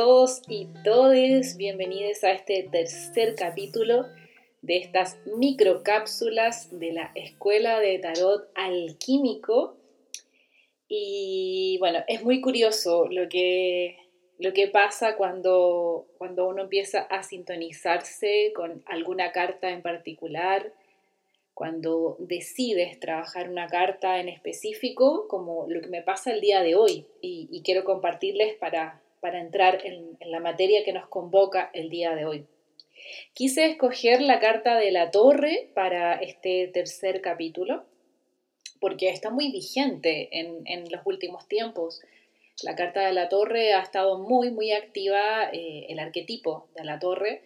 todos y todes, bienvenidos a este tercer capítulo de estas microcápsulas de la Escuela de Tarot Alquímico. Y bueno, es muy curioso lo que, lo que pasa cuando, cuando uno empieza a sintonizarse con alguna carta en particular, cuando decides trabajar una carta en específico, como lo que me pasa el día de hoy, y quiero compartirles para, para entrar en, la materia que nos convoca el día de hoy. Quise escoger la carta de la torre para este tercer capítulo porque está muy vigente en, los últimos tiempos. La carta de la torre ha estado muy, muy activa, eh, el arquetipo de la torre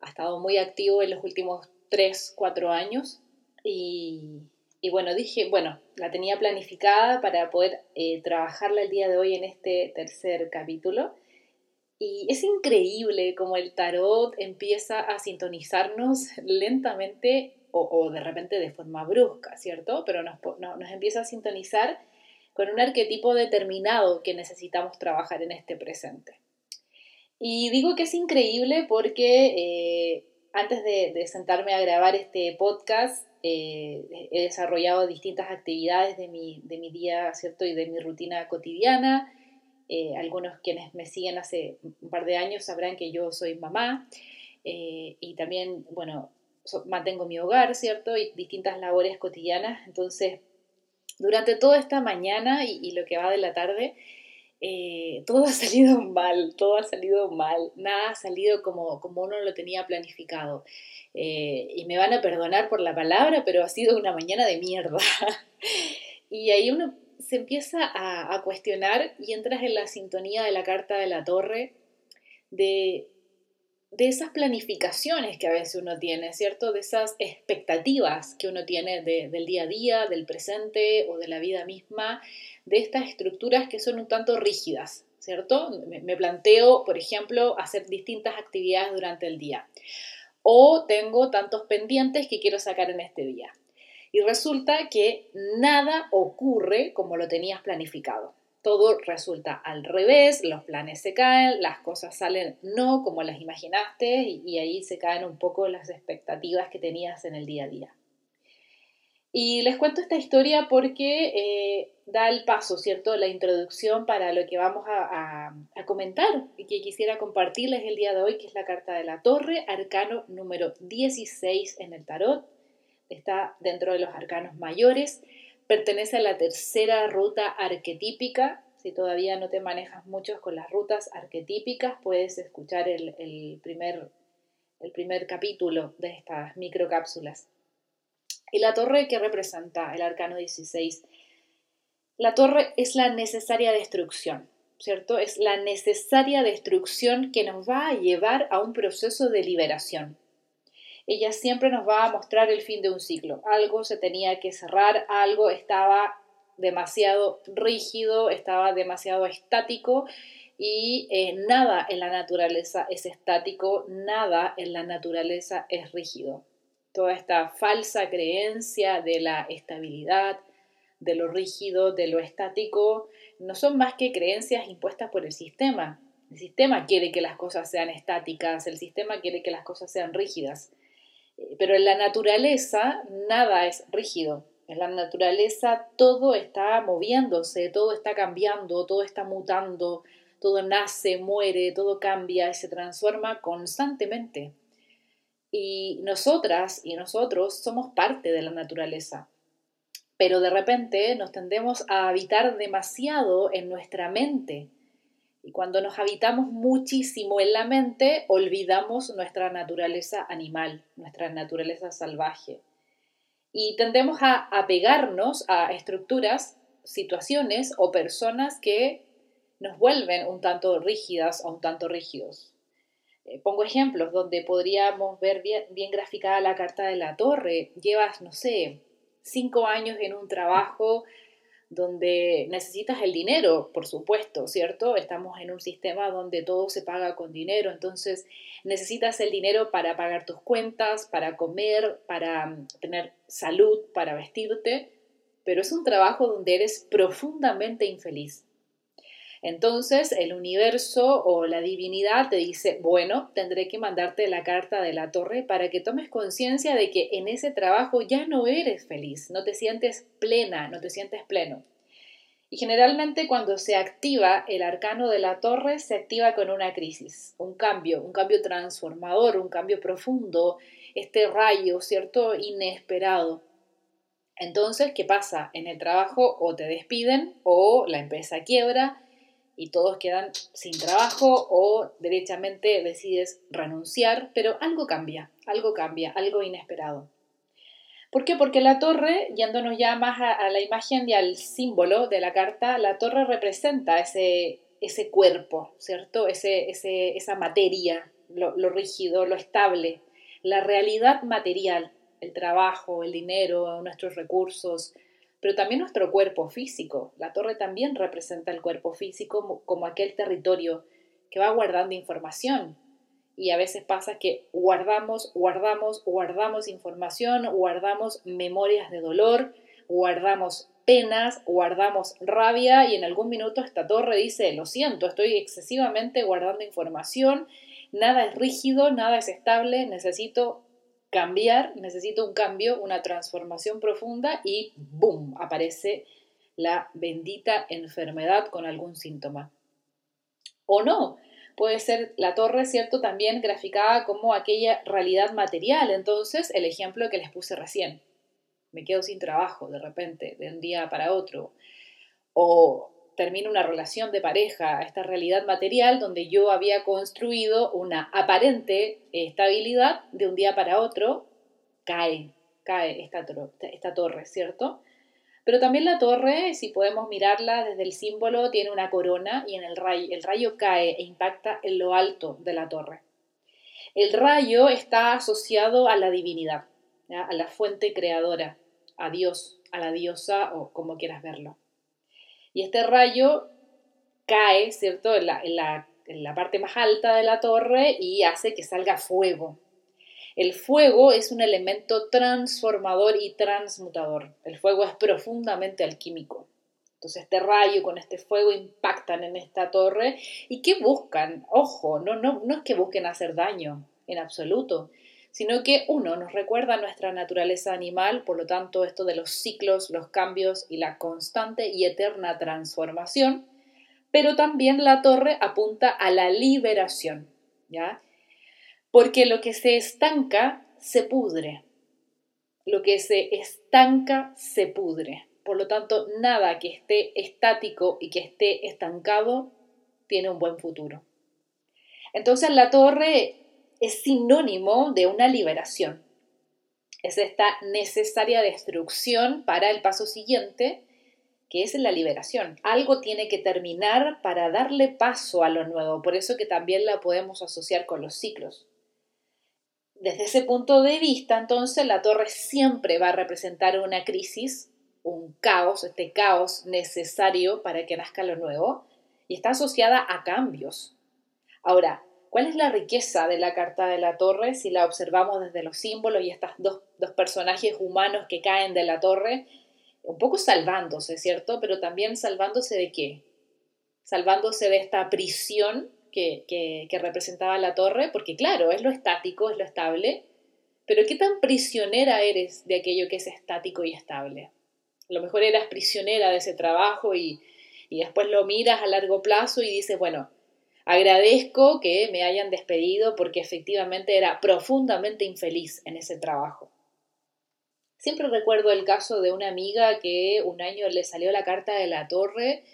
ha estado muy activo en los últimos 3, 4 años y, y bueno, dije, bueno, la tenía planificada para poder eh, trabajarla el día de hoy en este tercer capítulo. Y es increíble como el tarot empieza a sintonizarnos lentamente o, de repente de forma brusca, ¿cierto? Pero nos, nos empieza a sintonizar con un arquetipo determinado que necesitamos trabajar en este presente. Y digo que es increíble porque eh, antes de, sentarme a grabar este podcast, eh, he desarrollado distintas actividades de mi, de mi día, ¿cierto? Y de mi rutina cotidiana. Eh, algunos quienes me siguen hace un par de años sabrán que yo soy mamá eh, y también, bueno, mantengo mi hogar, ¿cierto? Y distintas labores cotidianas. Entonces, durante toda esta mañana y lo que va de la tarde, eh, todo ha salido mal, todo ha salido mal, nada ha salido como, como uno lo tenía planificado. Eh, y me van a perdonar por la palabra, pero ha sido una mañana de mierda. y ahí uno se empieza a, a, cuestionar y entras en la sintonía de la carta de la torre de, de esas planificaciones que a veces uno tiene, ¿cierto? De esas expectativas que uno tiene del día a día, del presente o de la vida misma, de estas estructuras que son un tanto rígidas, ¿cierto? Me planteo, por ejemplo, hacer distintas actividades durante el día. O tengo tantos pendientes que quiero sacar en este día. Y resulta que nada ocurre como lo tenías planificado. Todo resulta al revés, los planes se caen, las cosas salen no como las imaginaste y, ahí se caen un poco las expectativas que tenías en el día a día. Y les cuento esta historia porque eh, da el paso, ¿cierto? La introducción para lo que vamos a, comentar y que quisiera compartirles el día de hoy, que es la carta de la torre, arcano número 16 en el tarot. Está dentro de los arcanos mayores, pertenece a la tercera ruta arquetípica. Si todavía no te manejas mucho con las rutas arquetípicas, puedes escuchar el, primer, primer capítulo de estas microcápsulas. ¿Y la torre que representa el arcano 16? La torre es la necesaria destrucción, ¿cierto? Es la necesaria destrucción que nos va a llevar a un proceso de liberación. Ella siempre nos va a mostrar el fin de un ciclo. Algo se tenía que cerrar, algo estaba demasiado rígido, estaba demasiado estático y eh, nada en la naturaleza es estático, nada en la naturaleza es rígido toda esta falsa creencia de la estabilidad, de lo rígido, de lo estático, no son más que creencias impuestas por el sistema. El sistema quiere que las cosas sean estáticas, el sistema quiere que las cosas sean rígidas. Eh, pero en la naturaleza nada es rígido. En la naturaleza todo está moviéndose, todo está cambiando, todo está mutando, todo nace, muere, todo cambia y se transforma constantemente. Y nosotras y nosotros somos parte de la naturaleza. Pero de repente nos tendemos a habitar demasiado en nuestra mente. Y cuando nos habitamos muchísimo en la mente, olvidamos nuestra naturaleza animal, nuestra naturaleza salvaje. Y tendemos a apegarnos a estructuras, situaciones o personas que nos vuelven un tanto rígidas o un tanto rígidos. Eh, pongo ejemplos donde podríamos ver bien, bien graficada la carta de la torre. Llevas, no sé, cinco años en un trabajo donde necesitas el dinero, por supuesto, ¿cierto? Estamos en un sistema donde todo se paga con dinero, entonces necesitas el dinero para pagar tus cuentas, para comer, para mm, tener salud, para vestirte, pero es un trabajo donde eres profundamente infeliz. Entonces el universo o la divinidad te dice, bueno, tendré que mandarte la carta de la torre para que tomes conciencia de que en ese trabajo ya no eres feliz, no te sientes plena, no te sientes pleno. Y generalmente cuando se activa el arcano de la torre, se activa con una crisis, un cambio, un cambio transformador, un cambio profundo, este rayo, ¿cierto? Inesperado. Entonces, ¿qué pasa? En el trabajo o te despiden o la empresa quiebra y todos quedan sin trabajo o derechamente decides renunciar, pero algo cambia, algo cambia, algo inesperado. ¿Por qué? Porque la torre, yéndonos ya más a, la imagen y al símbolo de la carta, la torre representa ese, ese cuerpo, ¿cierto? Ese, ese, esa materia, lo, lo rígido, lo estable, la realidad material, el trabajo, el dinero, nuestros recursos, pero también nuestro cuerpo físico. La torre también representa el cuerpo físico como, aquel territorio que va guardando información. Y a veces pasa que guardamos, guardamos, guardamos información, guardamos memorias de dolor, guardamos penas, guardamos rabia y en algún minuto esta torre dice, lo siento, estoy excesivamente guardando información, nada es rígido, nada es estable, necesito cambiar, necesito un cambio, una transformación profunda y ¡boom! aparece la bendita enfermedad con algún síntoma. O no, puede ser la torre, ¿cierto? También graficada como aquella realidad material. Entonces, el ejemplo que les puse recién. Me quedo sin trabajo de repente, de un día para otro. O termina una relación de pareja, esta realidad material donde yo había construido una aparente estabilidad de un día para otro, cae, cae esta, esta torre, ¿cierto? Pero también la torre, si podemos mirarla desde el símbolo, tiene una corona y en el rayo, el rayo cae e impacta en lo alto de la torre. El rayo está asociado a la divinidad, a la fuente creadora, a Dios, a la diosa o como quieras verlo. Y este rayo cae, ¿cierto?, en la, parte más alta de la torre y hace que salga fuego. El fuego es un elemento transformador y transmutador. El fuego es profundamente alquímico. Entonces este rayo con este fuego impactan en esta torre. ¿Y qué buscan? Ojo, no, no, no es que busquen hacer daño, en absoluto, sino que uno nos recuerda nuestra naturaleza animal, por lo tanto esto de los ciclos, los cambios y la constante y eterna transformación, pero también la torre apunta a la liberación, ¿ya? Porque lo que se estanca se pudre. Lo que se estanca se pudre. Por lo tanto, nada que esté estático y que esté estancado tiene un buen futuro. Entonces la torre es sinónimo de una liberación. Es esta necesaria destrucción para el paso siguiente, que es la liberación. Algo tiene que terminar para darle paso a lo nuevo, por eso que también la podemos asociar con los ciclos. Desde ese punto de vista, entonces, la torre siempre va a representar una crisis, un caos, este caos necesario para que nazca lo nuevo, y está asociada a cambios. Ahora, ¿Cuál es la riqueza de la carta de la torre si la observamos desde los símbolos y estos dos, personajes humanos que caen de la torre? Un poco salvándose, ¿cierto? Pero también salvándose de qué? Salvándose de esta prisión que, que representaba la torre, porque claro, es lo estático, es lo estable, pero ¿qué tan prisionera eres de aquello que es estático y estable? A lo mejor eras prisionera de ese trabajo y, y después lo miras a largo plazo y dices, bueno, Agradezco que me hayan despedido porque efectivamente era profundamente infeliz en ese trabajo. Siempre recuerdo el caso de una amiga que un año le salió la carta de la torre.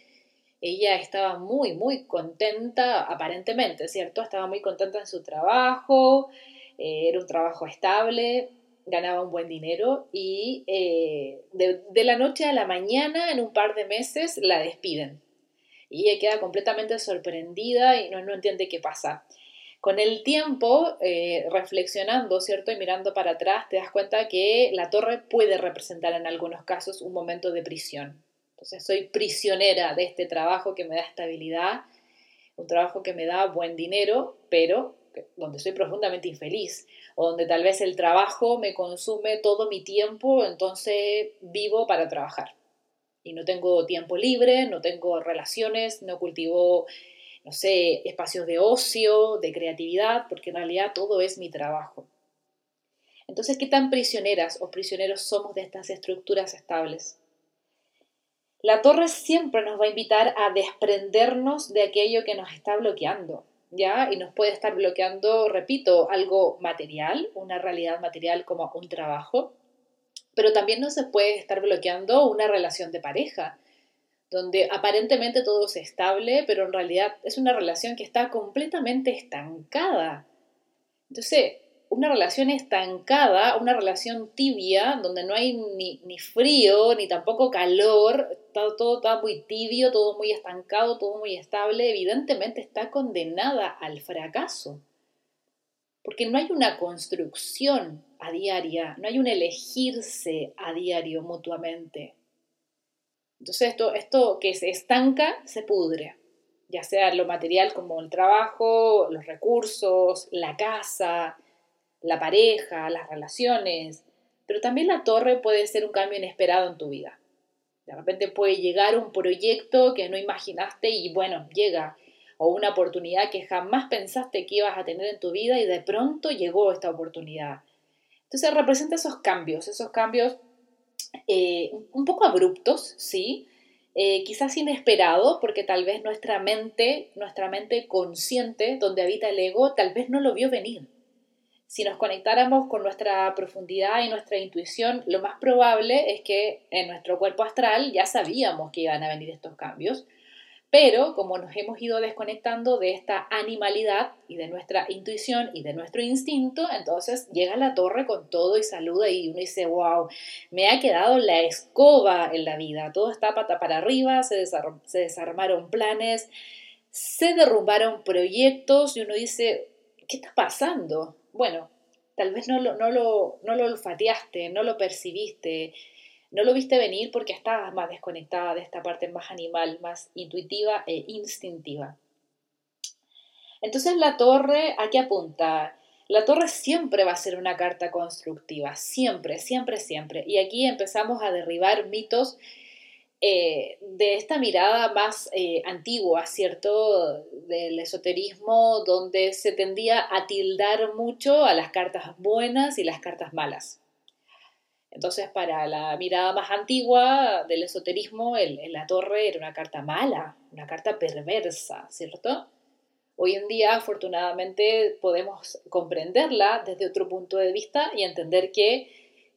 Ella estaba muy, muy contenta, aparentemente, ¿cierto? Estaba muy contenta en su trabajo, eh, era un trabajo estable, ganaba un buen dinero y eh, de la noche a la mañana, en un par de meses, la despiden y ella queda completamente sorprendida y no, no entiende qué pasa. Con el tiempo, eh, reflexionando, ¿cierto? Y mirando para atrás, te das cuenta que la torre puede representar en algunos casos un momento de prisión. Entonces, soy prisionera de este trabajo que me da estabilidad, un trabajo que me da buen dinero, pero donde soy profundamente infeliz, o donde tal vez el trabajo me consume todo mi tiempo, entonces vivo para trabajar. Y no tengo tiempo libre, no tengo relaciones, no cultivo, no sé, espacios de ocio, de creatividad, porque en realidad todo es mi trabajo. Entonces, ¿qué tan prisioneras o prisioneros somos de estas estructuras estables? La torre siempre nos va a invitar a desprendernos de aquello que nos está bloqueando, ¿ya? Y nos puede estar bloqueando, repito, algo material, una realidad material como un trabajo, pero también no se puede estar bloqueando una relación de pareja, donde aparentemente todo es estable, pero en realidad es una relación que está completamente estancada. Entonces, una relación estancada, una relación tibia, donde no hay ni, frío, ni tampoco calor, todo está muy tibio, todo muy estancado, todo muy estable, evidentemente está condenada al fracaso. Porque no hay una construcción a diaria, no hay un elegirse a diario mutuamente. Entonces esto, esto que se estanca se pudre, ya sea lo material como el trabajo, los recursos, la casa, la pareja, las relaciones, pero también la torre puede ser un cambio inesperado en tu vida. De repente puede llegar un proyecto que no imaginaste y bueno, llega, o una oportunidad que jamás pensaste que ibas a tener en tu vida y de pronto llegó esta oportunidad. Entonces representa esos cambios, esos cambios eh, un poco abruptos, ¿sí? Eh, quizás inesperado, porque tal vez nuestra mente, nuestra mente consciente, donde habita el ego, tal vez no lo vio venir. Si nos conectáramos con nuestra profundidad y nuestra intuición, lo más probable es que en nuestro cuerpo astral ya sabíamos que iban a venir estos cambios, pero como nos hemos ido desconectando de esta animalidad y de nuestra intuición y de nuestro instinto, entonces llega la torre con todo y saluda y uno dice, wow, me ha quedado la escoba en la vida, todo está pata para arriba, se, desarmaron planes, se derrumbaron proyectos y uno dice, ¿qué está pasando? Bueno, tal vez no lo, no lo, no lo olfateaste, no lo percibiste, no lo viste venir porque estabas más desconectada de esta parte más animal, más intuitiva e instintiva. Entonces la torre, ¿a qué apunta? La torre siempre va a ser una carta constructiva, siempre, siempre, siempre. Y aquí empezamos a derribar mitos eh, de esta mirada más eh, antigua, ¿cierto? Del esoterismo, donde se tendía a tildar mucho a las cartas buenas y las cartas malas. Entonces, para la mirada más antigua del esoterismo, el, la torre era una carta mala, una carta perversa, ¿cierto? Hoy en día, afortunadamente, podemos comprenderla desde otro punto de vista y entender que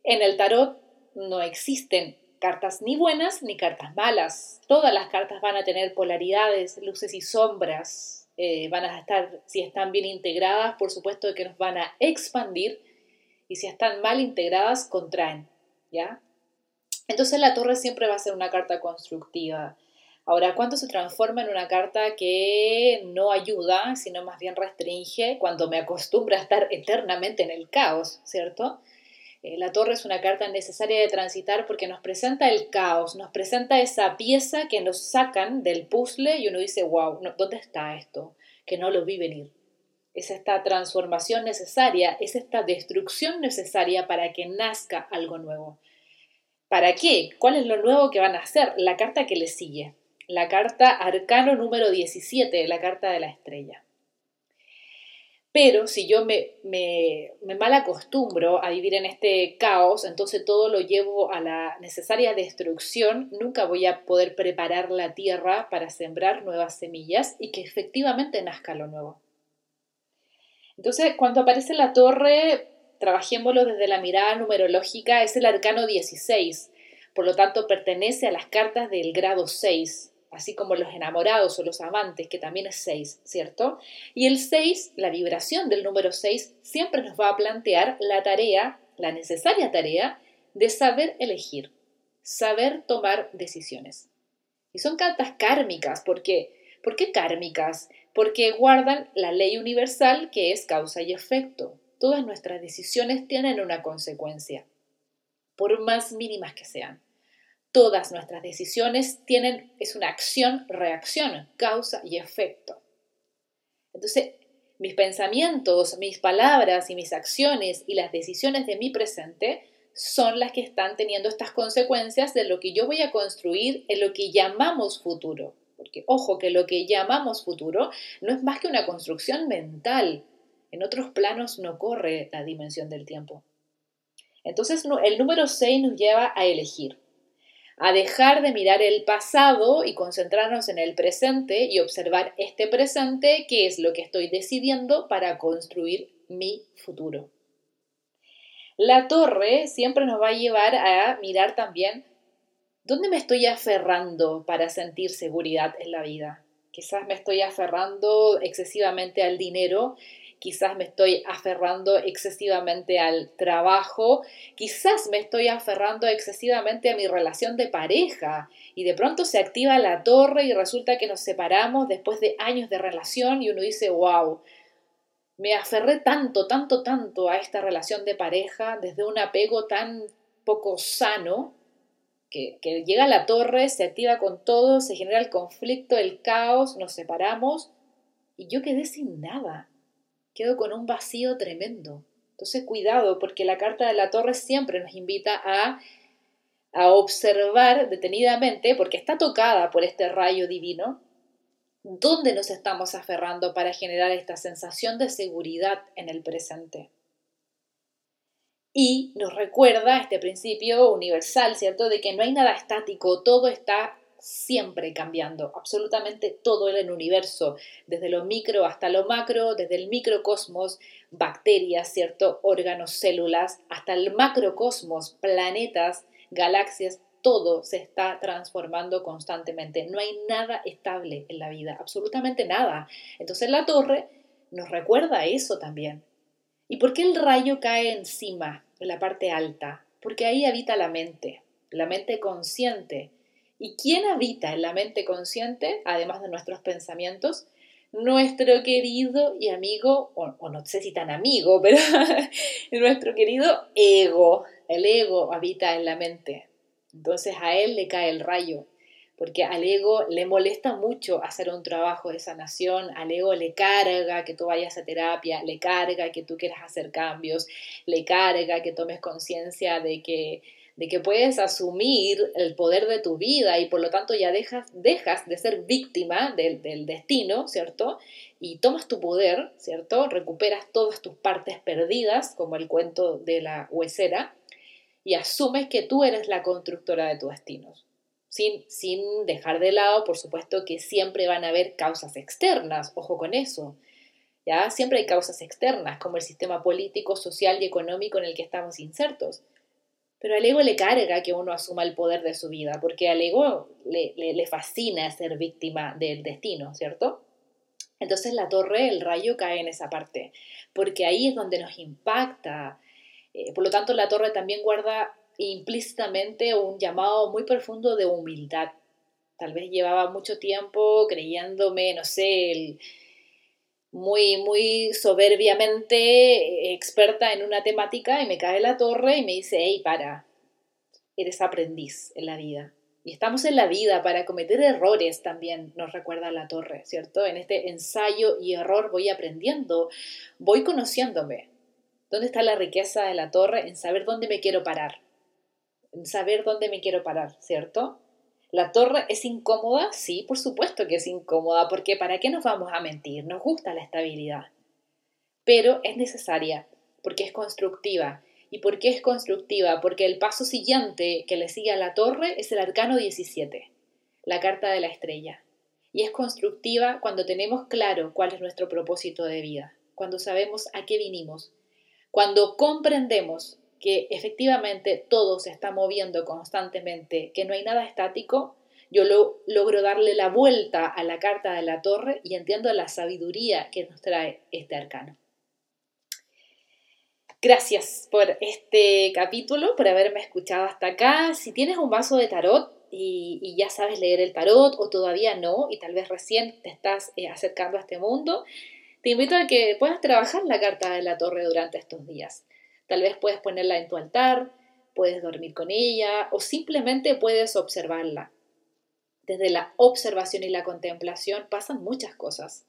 en el tarot no existen cartas ni buenas ni cartas malas. Todas las cartas van a tener polaridades, luces y sombras. Eh, van a estar, si están bien integradas, por supuesto que nos van a expandir y si están mal integradas, contraen, ¿ya? Entonces la torre siempre va a ser una carta constructiva. Ahora, ¿cuánto se transforma en una carta que no ayuda, sino más bien restringe cuando me acostumbra a estar eternamente en el caos, ¿cierto? Eh, la torre es una carta necesaria de transitar porque nos presenta el caos, nos presenta esa pieza que nos sacan del puzzle y uno dice, wow, ¿dónde está esto? Que no lo vi venir es esta transformación necesaria, es esta destrucción necesaria para que nazca algo nuevo. ¿Para qué? ¿Cuál es lo nuevo que van a hacer? La carta que le sigue, la carta arcano número 17, la carta de la estrella. Pero si yo me, me, me mal acostumbro a vivir en este caos, entonces todo lo llevo a la necesaria destrucción, nunca voy a poder preparar la tierra para sembrar nuevas semillas y que efectivamente nazca lo nuevo. Entonces, cuando aparece la torre, trabajémoslo desde la mirada numerológica, es el arcano 16, por lo tanto pertenece a las cartas del grado 6, así como los enamorados o los amantes, que también es 6, ¿cierto? Y el 6, la vibración del número 6, siempre nos va a plantear la tarea, la necesaria tarea, de saber elegir, saber tomar decisiones. Y son cartas kármicas, porque ¿por qué kármicas? Porque guardan la ley universal que es causa y efecto. Todas nuestras decisiones tienen una consecuencia, por más mínimas que sean. Todas nuestras decisiones tienen, es una acción, reacción, causa y efecto. Entonces, mis pensamientos, mis palabras y mis acciones y las decisiones de mi presente son las que están teniendo estas consecuencias de lo que yo voy a construir en lo que llamamos futuro. Porque ojo que lo que llamamos futuro no es más que una construcción mental. En otros planos no corre la dimensión del tiempo. Entonces el número 6 nos lleva a elegir, a dejar de mirar el pasado y concentrarnos en el presente y observar este presente, que es lo que estoy decidiendo para construir mi futuro. La torre siempre nos va a llevar a mirar también dónde me estoy aferrando para sentir seguridad en la vida. Quizás me estoy aferrando excesivamente al dinero quizás me estoy aferrando excesivamente al trabajo, quizás me estoy aferrando excesivamente a mi relación de pareja y de pronto se activa la torre y resulta que nos separamos después de años de relación y uno dice, wow, me aferré tanto, tanto, tanto a esta relación de pareja desde un apego tan poco sano que, llega la torre, se activa con todo, se genera el conflicto, el caos, nos separamos y yo quedé sin nada quedo con un vacío tremendo. Entonces, cuidado, porque la carta de la torre siempre nos invita a, a observar detenidamente, porque está tocada por este rayo divino, dónde nos estamos aferrando para generar esta sensación de seguridad en el presente. Y nos recuerda este principio universal, ¿cierto? De que no hay nada estático, todo está siempre cambiando, absolutamente todo en el universo, desde lo micro hasta lo macro, desde el microcosmos, bacterias, ¿cierto? órganos, células, hasta el macrocosmos, planetas, galaxias, todo se está transformando constantemente. No hay nada estable en la vida, absolutamente nada. Entonces la torre nos recuerda eso también. ¿Y por qué el rayo cae encima, en la parte alta? Porque ahí habita la mente, la mente consciente, ¿Y quién habita en la mente consciente, además de nuestros pensamientos? Nuestro querido y amigo, o, no sé si tan amigo, pero nuestro querido ego. El ego habita en la mente. Entonces a él le cae el rayo, porque al ego le molesta mucho hacer un trabajo de sanación, al ego le carga que tú vayas a terapia, le carga que tú quieras hacer cambios, le carga que tomes conciencia de que de que puedes asumir el poder de tu vida y por lo tanto ya dejas, de ser víctima del, del destino, ¿cierto? Y tomas tu poder, ¿cierto? Recuperas todas tus partes perdidas, como el cuento de la huesera, y asumes que tú eres la constructora de tu destino. Sin, dejar de lado, por supuesto, que siempre van a haber causas externas, ojo con eso. ¿Ya? Siempre hay causas externas, como el sistema político, social y económico en el que estamos insertos. Pero al ego le carga que uno asuma el poder de su vida, porque al ego le, le, fascina ser víctima del destino, ¿cierto? Entonces la torre, el rayo cae en esa parte, porque ahí es donde nos impacta. Eh, por lo tanto, la torre también guarda implícitamente un llamado muy profundo de humildad. Tal vez llevaba mucho tiempo creyéndome, no sé, muy, muy soberbiamente experta en una temática y me cae la torre y me dice, hey, para, eres aprendiz en la vida. Y estamos en la vida para cometer errores también, nos recuerda la torre, ¿cierto? En este ensayo y error voy aprendiendo, voy conociéndome. ¿Dónde está la riqueza de la torre? En saber dónde me quiero parar. Saber dónde me quiero parar, ¿cierto? ¿La torre es incómoda? Sí, por supuesto que es incómoda, porque ¿para qué nos vamos a mentir? Nos gusta la estabilidad. Pero es necesaria, porque es constructiva. ¿Y por qué es constructiva? Porque el paso siguiente que le sigue a la torre es el arcano 17, la carta de la estrella. Y es constructiva cuando tenemos claro cuál es nuestro propósito de vida, cuando sabemos a qué vinimos, cuando comprendemos que efectivamente todo se está moviendo constantemente, que no hay nada estático, yo lo, logro darle la vuelta a la carta de la torre y entiendo la sabiduría que nos trae este arcano. Gracias por este capítulo, por haberme escuchado hasta acá. Si tienes un vaso de tarot y, ya sabes leer el tarot o todavía no y tal vez recién te estás eh, acercando a este mundo, te invito a que puedas trabajar la carta de la torre durante estos días. Tal vez puedes ponerla en tu altar, puedes dormir con ella o simplemente puedes observarla. Desde la observación y la contemplación pasan muchas cosas.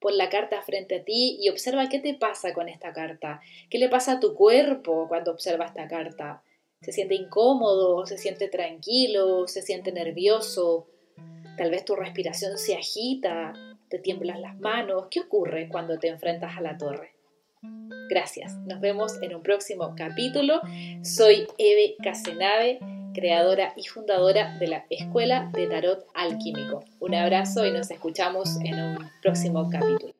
Pon la carta frente a ti y observa qué te pasa con esta carta, qué le pasa a tu cuerpo cuando observa esta carta, Se siente incómodo, se siente tranquilo, se siente nervioso, tal vez tu respiración se agita, te tiemblan las manos. ¿Qué ocurre cuando te enfrentas a la torre? Gracias, nos vemos en un próximo capítulo. Soy Eve Casenave, creadora y fundadora de la Escuela de Tarot Alquímico. Un abrazo y nos escuchamos en un próximo capítulo.